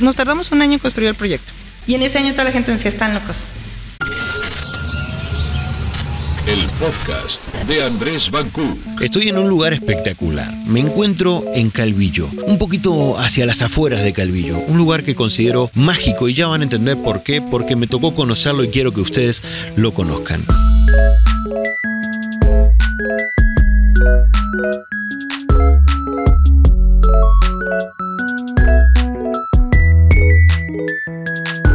Nos tardamos un año en construir el proyecto. Y en ese año toda la gente decía, están locos. El podcast de Andrés Bancú. Estoy en un lugar espectacular. Me encuentro en Calvillo, un poquito hacia las afueras de Calvillo, un lugar que considero mágico y ya van a entender por qué, porque me tocó conocerlo y quiero que ustedes lo conozcan. Me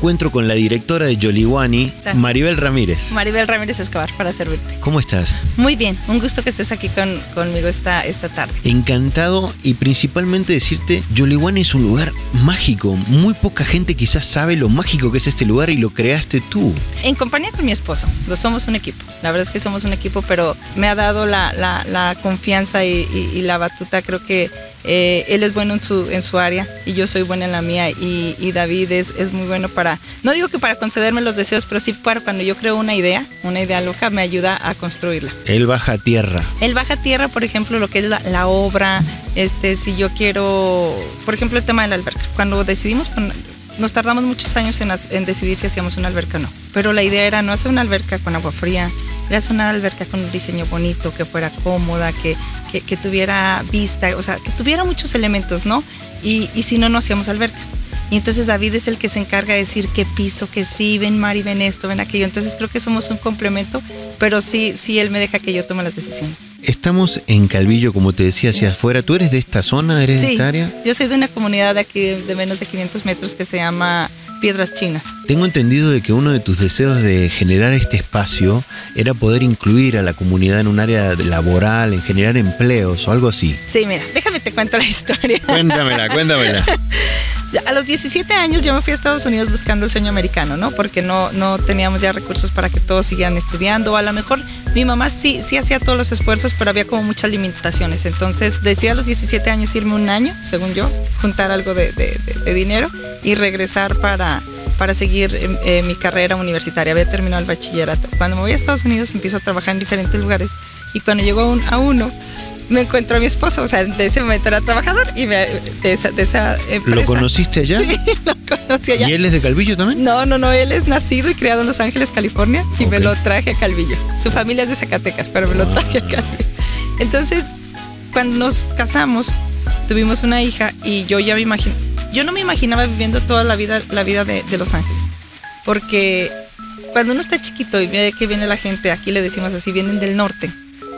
encuentro con la directora de Yoliwani, Maribel Ramírez. Maribel Ramírez Escobar, para servirte. ¿Cómo estás? Muy bien, un gusto que estés aquí con, conmigo esta, esta tarde. Encantado y principalmente decirte, Yoliwani es un lugar mágico. Muy poca gente quizás sabe lo mágico que es este lugar y lo creaste tú. En compañía con mi esposo, somos un equipo. La verdad es que somos un equipo, pero me ha dado la, la, la confianza y, y, la batuta. Creo que eh, él es bueno en su, en su área y yo soy buena en la mía y, y David es, es, muy bueno para, no digo que para concederme los deseos, pero sí para cuando yo creo una idea, una idea loca, me ayuda a construirla. Él baja tierra. Él baja tierra, por ejemplo, lo que es la, la obra, este, si yo quiero, por ejemplo, el tema de la alberca. Cuando decidimos poner, nos tardamos muchos años en, en, decidir si hacíamos una alberca o no. Pero la idea era no hacer una alberca con agua fría, era hacer una alberca con un diseño bonito, que fuera cómoda, que, que, que tuviera vista, o sea, que tuviera muchos elementos, ¿no? Y, y si no, no hacíamos alberca. Y entonces David es el que se encarga de decir qué piso, que sí, ven Mari, ven esto, ven aquello. Entonces creo que somos un complemento, pero sí, sí él me deja que yo tome las decisiones. Estamos en Calvillo, como te decía, hacia afuera. ¿Tú eres de esta zona? ¿Eres sí, de esta área? Yo soy de una comunidad de aquí de menos de 500 metros que se llama Piedras Chinas. Tengo entendido de que uno de tus deseos de generar este espacio era poder incluir a la comunidad en un área laboral, en generar empleos o algo así. Sí, mira, déjame te cuento la historia. Cuéntamela, cuéntamela. A los 17 años yo me fui a Estados Unidos buscando el sueño americano, ¿no? Porque no, no teníamos ya recursos para que todos siguieran estudiando. A lo mejor mi mamá sí, sí hacía todos los esfuerzos, pero había como muchas limitaciones. Entonces decidí a los 17 años irme un año, según yo, juntar algo de, de, dinero y regresar para, para seguir eh, mi carrera universitaria. Había terminado el bachillerato. Cuando me voy a Estados Unidos empiezo a trabajar en diferentes lugares y cuando llego a uno me encuentro a mi esposo, o sea, de ese momento era trabajador y me, de, esa, de esa empresa. ¿Lo conociste allá? Sí, lo conocí allá. ¿Y él es de Calvillo también? No, no, no, él es nacido y criado en Los Ángeles, California y okay. me lo traje a Calvillo. Su familia es de Zacatecas, pero me lo traje a Calvillo. Entonces, cuando nos casamos, tuvimos una hija y yo ya me imagino, yo no me imaginaba viviendo toda la vida, la vida de, de Los Ángeles, porque cuando uno está chiquito y ve que viene la gente, aquí le decimos así, vienen del norte,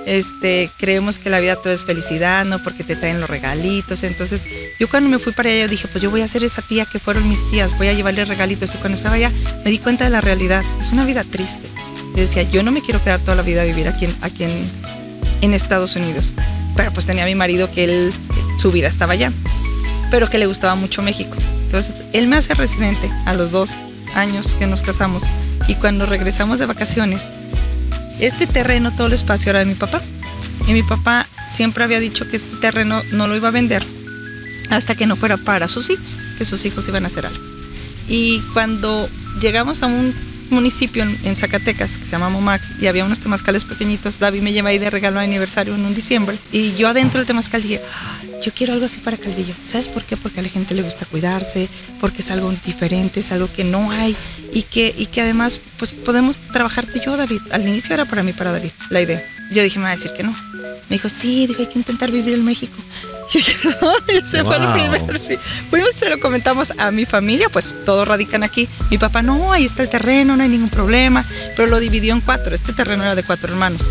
este, creemos que la vida todo es felicidad, ¿no? Porque te traen los regalitos. Entonces, yo cuando me fui para allá, yo dije, pues yo voy a ser esa tía que fueron mis tías, voy a llevarle regalitos. Y cuando estaba allá, me di cuenta de la realidad. Es una vida triste. Yo decía, yo no me quiero quedar toda la vida a vivir aquí en, aquí en, Estados Unidos. Pero pues tenía a mi marido que él, su vida estaba allá, pero que le gustaba mucho México. Entonces, él me hace residente a los dos años que nos casamos. Y cuando regresamos de vacaciones, este terreno, todo el espacio era de mi papá. Y mi papá siempre había dicho que este terreno no lo iba a vender hasta que no fuera para sus hijos, que sus hijos iban a hacer algo. Y cuando llegamos a un municipio en, Zacatecas que se llama Momax y había unos temazcales pequeñitos, David me lleva ahí de regalo de aniversario en un diciembre y yo adentro del temazcal dije, ah, yo quiero algo así para Calvillo. ¿Sabes por qué? Porque a la gente le gusta cuidarse, porque es algo diferente, es algo que no hay y que, y que además pues podemos trabajar tú y yo, David. Al inicio era para mí, para David, la idea. Yo dije, me va a decir que no. Me dijo, sí, dijo, hay que intentar vivir en México. Ese wow. fue el primero, sí. Fuimos y se lo comentamos a mi familia, pues todos radican aquí. Mi papá, no, ahí está el terreno, no hay ningún problema, pero lo dividió en cuatro. Este terreno era de cuatro hermanos.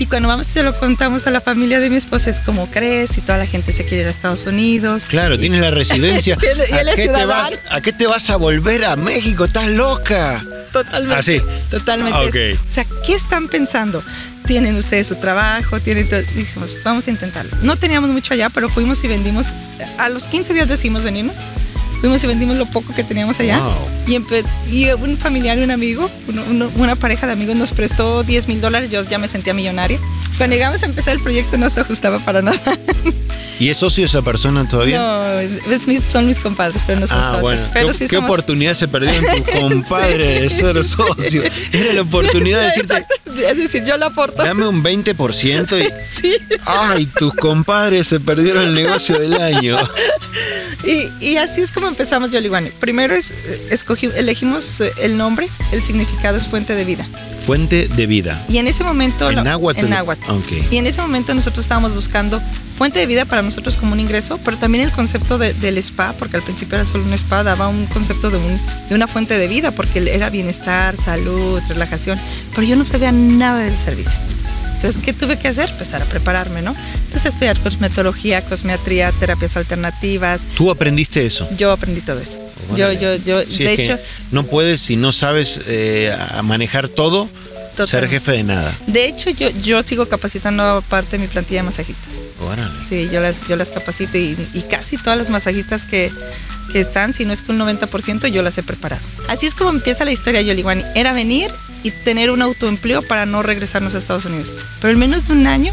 Y cuando vamos y se lo contamos a la familia de mi esposo, es como crees y toda la gente se quiere ir a Estados Unidos. Claro, y, tienes la residencia. sí, y él ¿A, qué te vas, ¿A qué te vas a volver a México? ¿Estás loca? Totalmente. Así. Totalmente. Okay. O sea, ¿qué están pensando? Tienen ustedes su trabajo, tienen todo. Dijimos, vamos a intentarlo. No teníamos mucho allá, pero fuimos y vendimos. A los 15 días decidimos venirnos. Fuimos y vendimos lo poco que teníamos allá. Wow. Y, y, un familiar y un amigo, uno, uno, una pareja de amigos nos prestó 10 mil dólares. Yo ya me sentía millonaria. Cuando llegamos a empezar el proyecto no se ajustaba para nada. ¿Y es socio esa persona todavía? No, es mis- son mis compadres, pero no son Ah, socios. bueno. Pero ¿Qué, sí qué somos- oportunidad se perdió en tu compadre de ser socio? Era la oportunidad de decirte, Es decir, yo la aporto. dame un 20% y... Sí. ¡Ay, tus compadres se perdieron el negocio del año! Y, y así es como empezamos Yoliguani. Primero es, escogí, elegimos eh, el nombre, el significado es fuente de vida. Fuente de vida. Y en ese momento... ¿En náhuatl? En náhuatl. Ok. Y en ese momento nosotros estábamos buscando fuente de vida para nosotros como un ingreso, pero también el concepto de- del spa, porque al principio era solo un spa, daba un concepto de, un- de una fuente de vida, porque era bienestar, salud, relajación, pero yo no sabía nada del servicio. Entonces, ¿qué tuve que hacer? Empezar a prepararme, ¿no? A estudiar cosmetología, cosmetría, terapias alternativas. ¿Tú aprendiste eso? Yo aprendí todo eso. Bueno, yo, yo, yo, Sí, de hecho, no puedes, si no sabes eh, manejar todo, ser jefe de nada. de hecho yo, yo sigo capacitando parte de mi plantilla de masajistas. Órale. Sí, yo las, yo las capacito y, y casi todas las masajistas que, que están, si no es que un 90%, yo las he preparado. Así es como empieza la historia de Yoliguani. Era venir y tener un autoempleo para no regresarnos a Estados Unidos. Pero en menos de un año,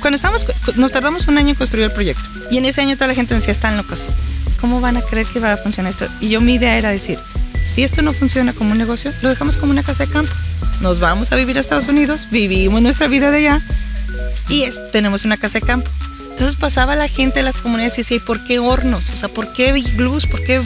cuando estábamos, nos tardamos un año en construir el proyecto. Y en ese año toda la gente decía, están locos. ¿Cómo van a creer que va a funcionar esto? Y yo mi idea era decir, si esto no funciona como un negocio, lo dejamos como una casa de campo. Nos vamos a vivir a Estados Unidos, vivimos nuestra vida de allá y es- tenemos una casa de campo. Entonces pasaba la gente de las comunidades y decía, ¿y por qué hornos? O sea, ¿por qué iglús? ¿Por qué?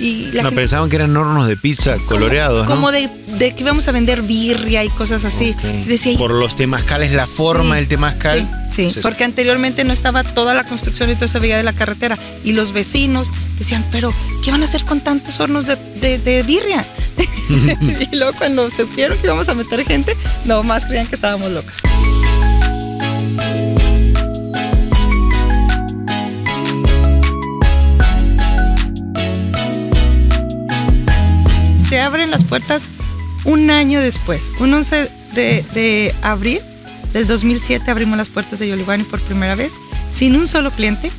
Y la No, gente- pensaban que eran hornos de pizza coloreados, ¿no? como de, de que íbamos a vender birria y cosas así. Decía, Por los temazcales, la forma del temazcal. Sí, sí, Sí, porque anteriormente no estaba toda la construcción y todo se veía de la carretera. Y los vecinos decían, pero ¿qué van a hacer con tantos hornos de, de, de birria? y luego cuando supieron que íbamos a meter gente, no más creían que estábamos locos. Se abren las puertas un año después, un 11 de, de abril del 2007 abrimos las puertas de Yolivani por primera vez, sin un solo cliente.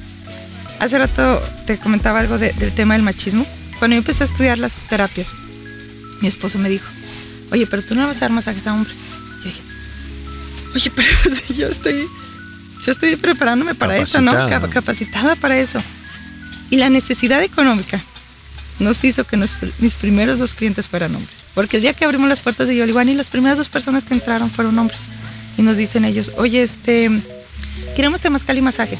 Hace rato te comentaba algo de- del tema del machismo. Cuando yo empecé a estudiar las terapias, mi esposo me dijo, oye, pero tú no vas a dar masajes a hombre. Yo dije, oye, pero si yo estoy, yo estoy preparándome para eso, ¿no? Capacitada. Cap- capacitada para eso. Y la necesidad económica nos hizo que mis primeros dos clientes fueran hombres. Porque el día que abrimos las puertas de Yolivani, las primeras dos personas que entraron fueron hombres. Y nos dicen ellos, oye, este, queremos temazcal y masaje.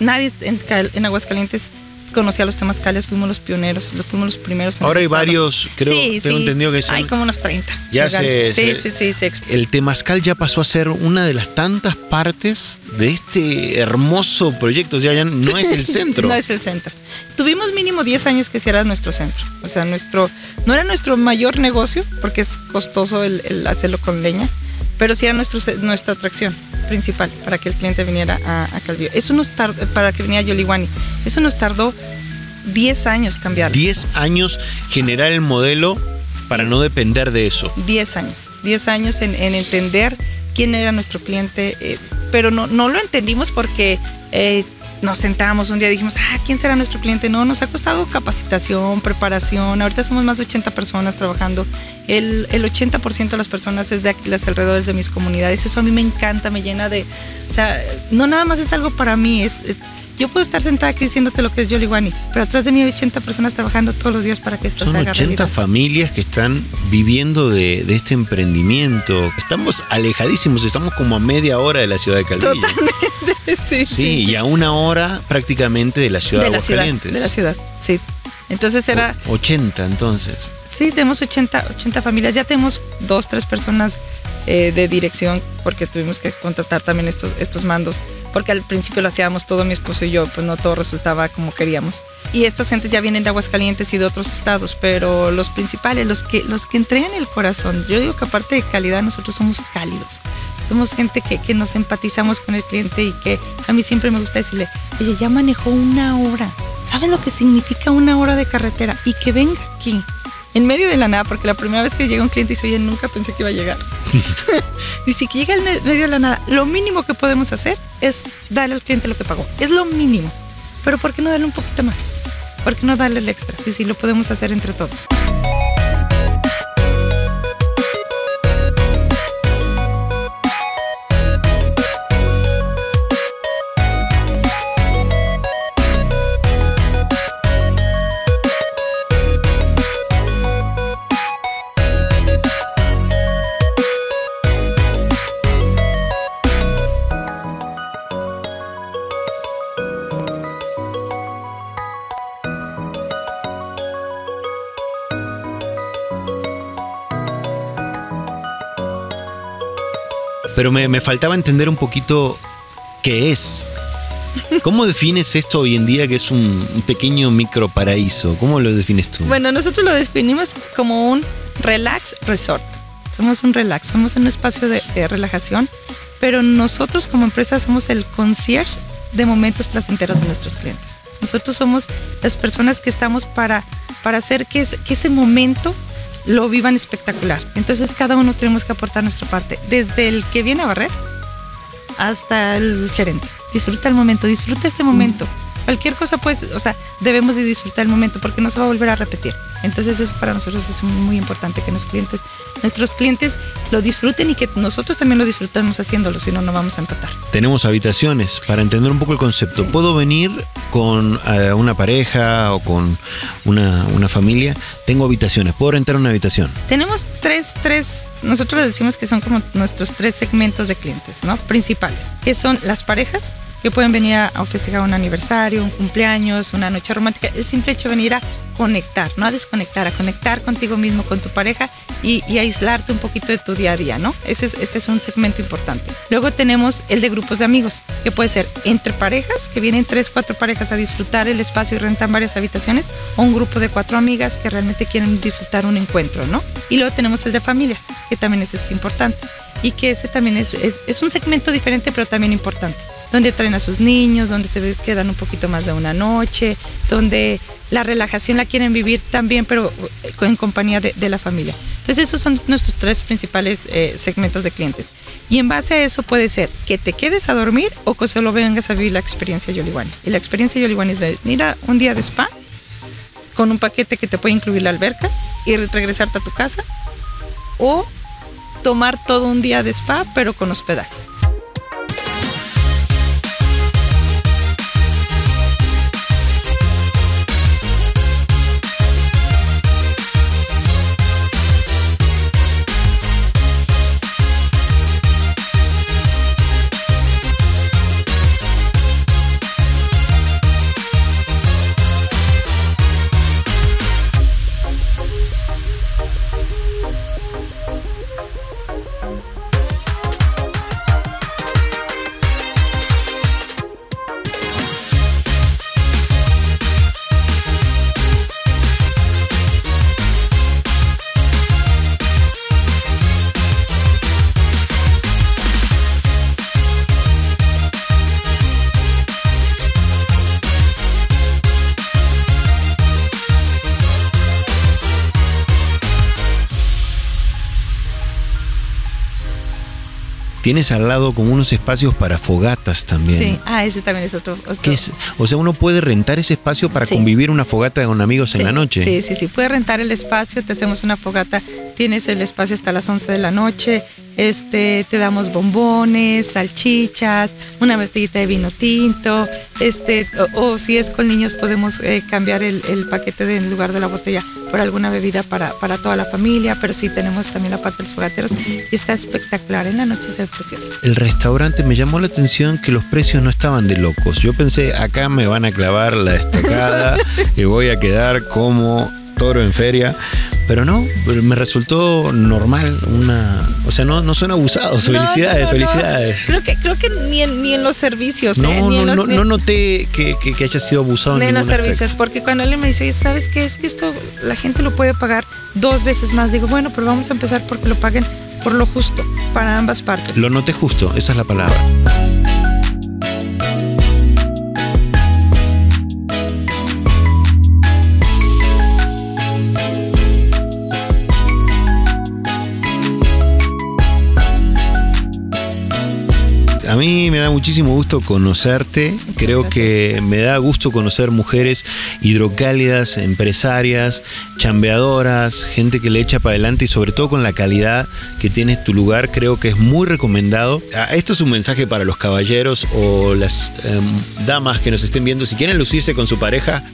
Nadie en Aguascalientes conocía los temazcales, fuimos los pioneros, los fuimos los primeros. en Ahora hay estado. varios, creo, Sí, tengo sí. entendido que son- Hay como unos 30. Ya se- Sí, se- sí, sí, El temazcal ya pasó a ser una de las tantas partes de este hermoso proyecto. O sea, ya no es el centro. no es el centro. Tuvimos mínimo 10 años que era nuestro centro. O sea, nuestro, no era nuestro mayor negocio, porque es costoso el, el hacerlo con leña, pero sí era nuestro, nuestra atracción principal para que el cliente viniera a, a Calvillo. Eso nos tardó, para que viniera a Yoliwani. Eso nos tardó 10 años cambiarlo. 10 años generar el modelo para no depender de eso. 10 años, 10 años en, en entender quién era nuestro cliente, eh, pero no, no lo entendimos porque eh, nos sentábamos un día y dijimos, ah, ¿quién será nuestro cliente? No, nos ha costado capacitación, preparación, ahorita somos más de 80 personas trabajando, el, el 80% de las personas es de aquí, las alrededores de mis comunidades, eso a mí me encanta, me llena de, o sea, no nada más es algo para mí, es... yo puedo estar sentada aquí diciéndote lo que es Yoliwani, pero atrás de mí hay 80 personas trabajando todos los días para que esto Son se haga 80 realidad. familias que están viviendo de, de este emprendimiento. Estamos alejadísimos, estamos como a media hora de la ciudad de Calvillo. Sí, Sí, y a una hora prácticamente de la ciudad de, de la ciudad, Aguascalientes. de la ciudad, sí. Entonces era, 80 entonces. sí, tenemos 80, 80 familias, ya tenemos dos, tres personas eh, de dirección porque tuvimos que contratar también estos, estos mandos, porque al principio lo hacíamos todo mi esposo y yo, pues no todo resultaba como queríamos. Y estas gente ya vienen de Aguascalientes y de otros estados, pero los principales, los que, los que entregan el corazón, yo digo que aparte de calidad, nosotros somos cálidos. Somos gente que, que nos empatizamos con el cliente y que a mí siempre me gusta decirle, oye, ya manejó una hora. ¿Sabes lo que significa una hora de carretera? Y que venga aquí, en medio de la nada, porque la primera vez que llega un cliente dice, oye, nunca pensé que iba a llegar. dice que llega en medio de la nada. Lo mínimo que podemos hacer es darle al cliente lo que pagó. Es lo mínimo. Pero ¿por qué no darle un poquito más? ¿Por qué no darle el extra? Sí, sí, lo podemos hacer entre todos. Pero me, me faltaba entender un poquito qué es. ¿Cómo defines esto hoy en día que es un, pequeño micro paraíso? ¿Cómo lo defines tú? Bueno, nosotros lo definimos como un relax resort. Somos un relax, somos un espacio de, relajación, pero nosotros como empresa somos el concierge de momentos placenteros de nuestros clientes. Nosotros somos las personas que estamos para, para hacer que ese momento lo vivan espectacular. Entonces cada uno tenemos que aportar nuestra parte, desde el que viene a barrer hasta el gerente. Disfruta el momento, disfruta este momento. Cualquier cosa, pues, o sea, debemos de disfrutar el momento porque no se va a volver a repetir. Entonces eso para nosotros es muy importante que nuestros clientes, nuestros clientes lo disfruten y que nosotros también lo disfrutemos haciéndolo, si no, no vamos a empatar. Tenemos habitaciones, para entender un poco el concepto. Sí. ¿Puedo venir con eh, una pareja o con una, una familia? Tengo habitaciones, ¿puedo rentar una habitación? Tenemos tres, tres, nosotros decimos que son como nuestros tres segmentos de clientes, ¿no? Principales, que son las parejas, que pueden venir a festejar un aniversario, un cumpleaños, una noche romántica, el simple hecho de venir a conectar, no a desconectar, a conectar contigo mismo, con tu pareja y, y aislarte un poquito de tu día a día, ¿no? Ese es, este es un segmento importante. Luego tenemos el de grupos de amigos, que puede ser entre parejas, que vienen tres, cuatro parejas a disfrutar el espacio y rentan varias habitaciones, o un grupo de cuatro amigas que realmente quieren disfrutar un encuentro, ¿no? Y luego tenemos el de familias, que también ese es importante. Y que ese también es, es, es un segmento diferente, pero también importante. Donde traen a sus niños, donde se quedan un poquito más de una noche, donde la relajación la quieren vivir también, pero eh, en compañía de, de la familia. Entonces esos son nuestros tres principales eh, segmentos de clientes. Y en base a eso puede ser que te quedes a dormir o que solo vengas a vivir la experiencia Yoliwani. Y la experiencia Yoliwani es venir a un día de spa con un paquete que te puede incluir la alberca y re- regresarte a tu casa o tomar todo un día de spa pero con hospedaje. Tienes al lado como unos espacios para fogatas también. Sí, ah, ese también es otro. otro- ¿Qué es? O sea, uno puede rentar ese espacio para Sí. convivir una fogata con amigos en la noche. Sí, sí, sí. Puedes rentar el espacio, te hacemos una fogata, tienes el espacio hasta las 11 de la noche, este, te damos bombones, salchichas, una botellita de vino tinto, este, o, o si es con niños podemos eh, cambiar el, el paquete de, en lugar de la botella por alguna bebida para, para toda la familia, pero sí tenemos también la parte de los fogateros y está espectacular, en la noche se ve precioso. El restaurante me llamó la atención que los precios no estaban de locos. Yo pensé, acá me van a clavar la estocada y voy a quedar como toro en feria. Pero no, me resultó normal. Una, o sea, no, no son abusados. No, felicidades, no, felicidades. Creo que, creo que ni en, ni en los servicios, No, ¿eh? Ni en no, los- no, ni- no noté que, que- que haya sido abusado en de los servicios, aspecto. porque cuando alguien me dice, "Oye, ¿sabes qué? Es que esto la gente lo puede pagar dos veces más. Digo, bueno, pero vamos a empezar porque lo paguen por lo justo para ambas partes. Lo noté justo, esa es la palabra. Mí me da muchísimo gusto conocerte. Creo que me da gusto conocer mujeres hidrocálidas, empresarias, chambeadoras, gente que le echa para adelante y sobre todo con la calidad que tiene tu lugar. Creo que es muy recomendado. Ah, Esto es un mensaje para los caballeros o las em, damas que nos estén viendo. Si quieren lucirse con su pareja,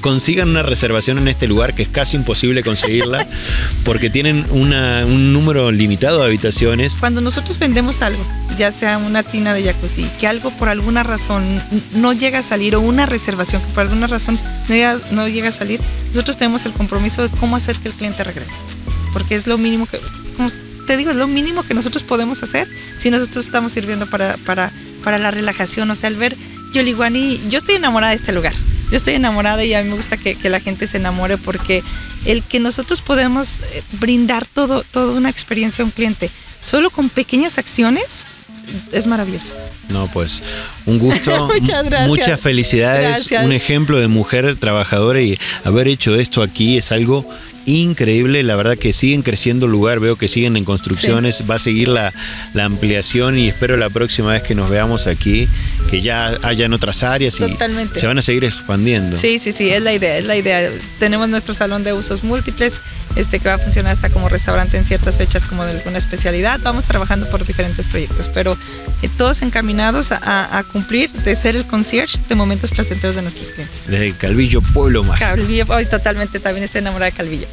consigan una reservación en este lugar que es casi imposible conseguirla porque tienen una- un número limitado de habitaciones. Cuando nosotros vendemos algo, ya sea una tina de jacuzzi, que algo por alguna razón no llega a salir o una reservación que por alguna razón no llega, no llega a salir, nosotros tenemos el compromiso de cómo hacer que el cliente regrese. Porque es lo mínimo que... como te digo, es lo mínimo que nosotros podemos hacer si nosotros estamos sirviendo para, para, para la relajación. O sea, al ver Yoliguani, yo estoy enamorada de este lugar. Yo estoy enamorada y a mí me gusta que, que la gente se enamore porque el que nosotros podemos eh, brindar todo, toda una experiencia a un cliente solo con pequeñas acciones es maravilloso. No, pues un gusto. Muchas gracias. Muchas felicidades. Gracias. Un ejemplo de mujer trabajadora y haber hecho esto aquí es algo increíble, la verdad que siguen creciendo el lugar, veo que siguen en construcciones, va a seguir la, la, ampliación y espero la próxima vez que nos veamos aquí, que ya hayan otras áreas y se van a seguir expandiendo. Sí, sí, sí, es la idea, es la idea. Tenemos nuestro salón de usos múltiples, este que va a funcionar hasta como restaurante en ciertas fechas como de alguna especialidad. Vamos trabajando por diferentes proyectos, pero eh, todos encaminados a, a, cumplir de ser el concierge de momentos placenteros de nuestros clientes. Desde Calvillo, Pueblo Mágico. Calvillo, hoy totalmente también estoy enamorada de Calvillo.